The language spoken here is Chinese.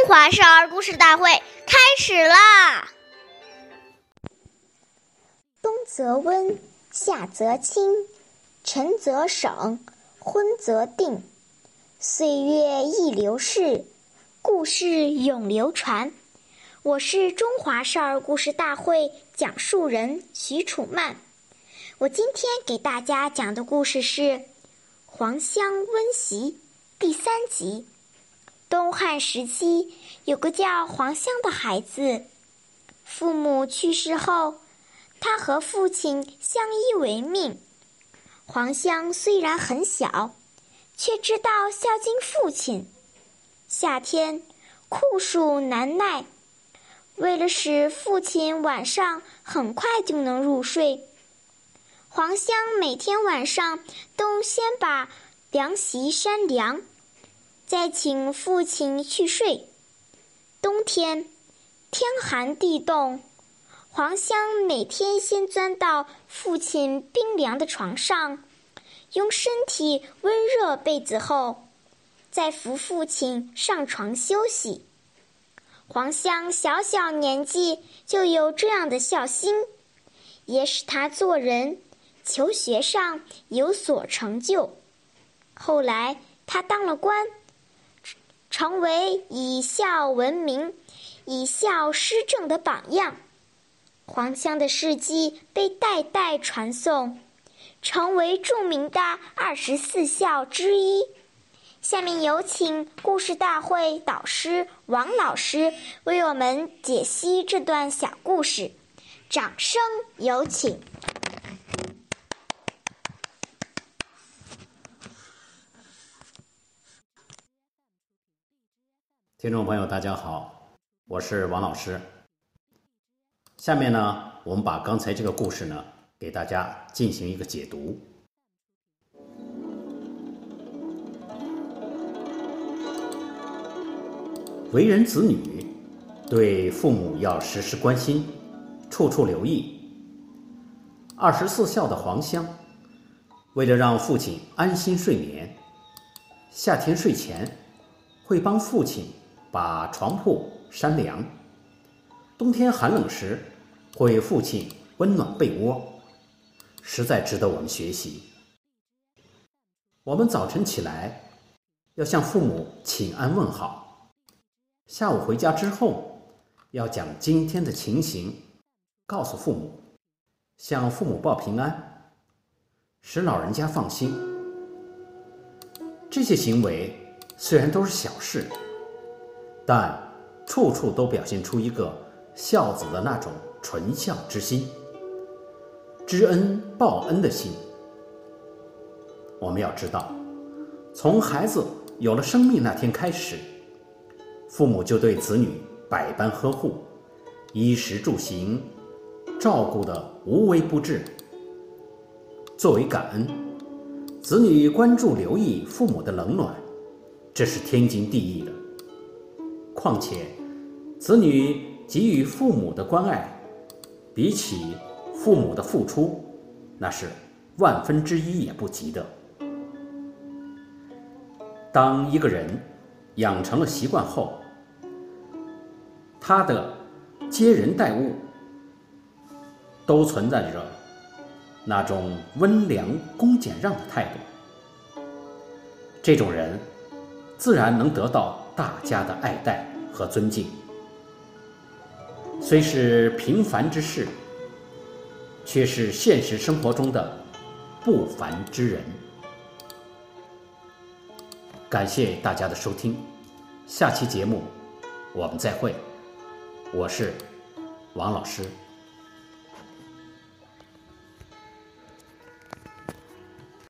中华少儿故事大会开始啦！冬则温，夏则清，晨则省，昏则定。岁月易流逝，故事永流传。我是中华少儿故事大会讲述人许楚曼。我今天给大家讲的故事是《黄香温席》第三集。东汉时期，有个叫黄香的孩子，父母去世后，他和父亲相依为命。黄香虽然很小，却知道孝敬父亲。夏天酷暑难耐，为了使父亲晚上很快就能入睡，黄香每天晚上都先把凉席扇凉。再请父亲去睡。冬天，天寒地冻，黄香每天先钻到父亲冰凉的床上，用身体温热被子后，再扶父亲上床休息。黄香小小年纪就有这样的孝心，也使他做人、求学上有所成就。后来，他当了官。成为以孝闻名、以孝施政的榜样，黄香的事迹被代代传颂，成为著名的二十四孝之一。下面有请故事大会导师王老师为我们解析这段小故事，掌声有请。听众朋友，大家好，我是王老师。下面呢，我们把刚才这个故事呢，给大家进行一个解读。为人子女，对父母要时时关心，处处留意。二十四孝的黄香，为了让父亲安心睡眠，夏天睡前会帮父亲。把床铺扇凉，冬天寒冷时会父亲温暖被窝，实在值得我们学习。我们早晨起来要向父母请安问好，下午回家之后要将今天的情形告诉父母，向父母报平安，使老人家放心。这些行为虽然都是小事。但处处都表现出一个孝子的那种纯孝之心、知恩报恩的心。我们要知道，从孩子有了生命那天开始，父母就对子女百般呵护，衣食住行照顾的无微不至。作为感恩，子女关注留意父母的冷暖，这是天经地义的。况且，子女给予父母的关爱，比起父母的付出，那是万分之一也不及的。当一个人养成了习惯后，他的接人待物都存在着那种温良恭俭让的态度，这种人自然能得到大家的爱戴。和尊敬，虽是平凡之事，却是现实生活中的不凡之人。感谢大家的收听，下期节目我们再会。我是王老师。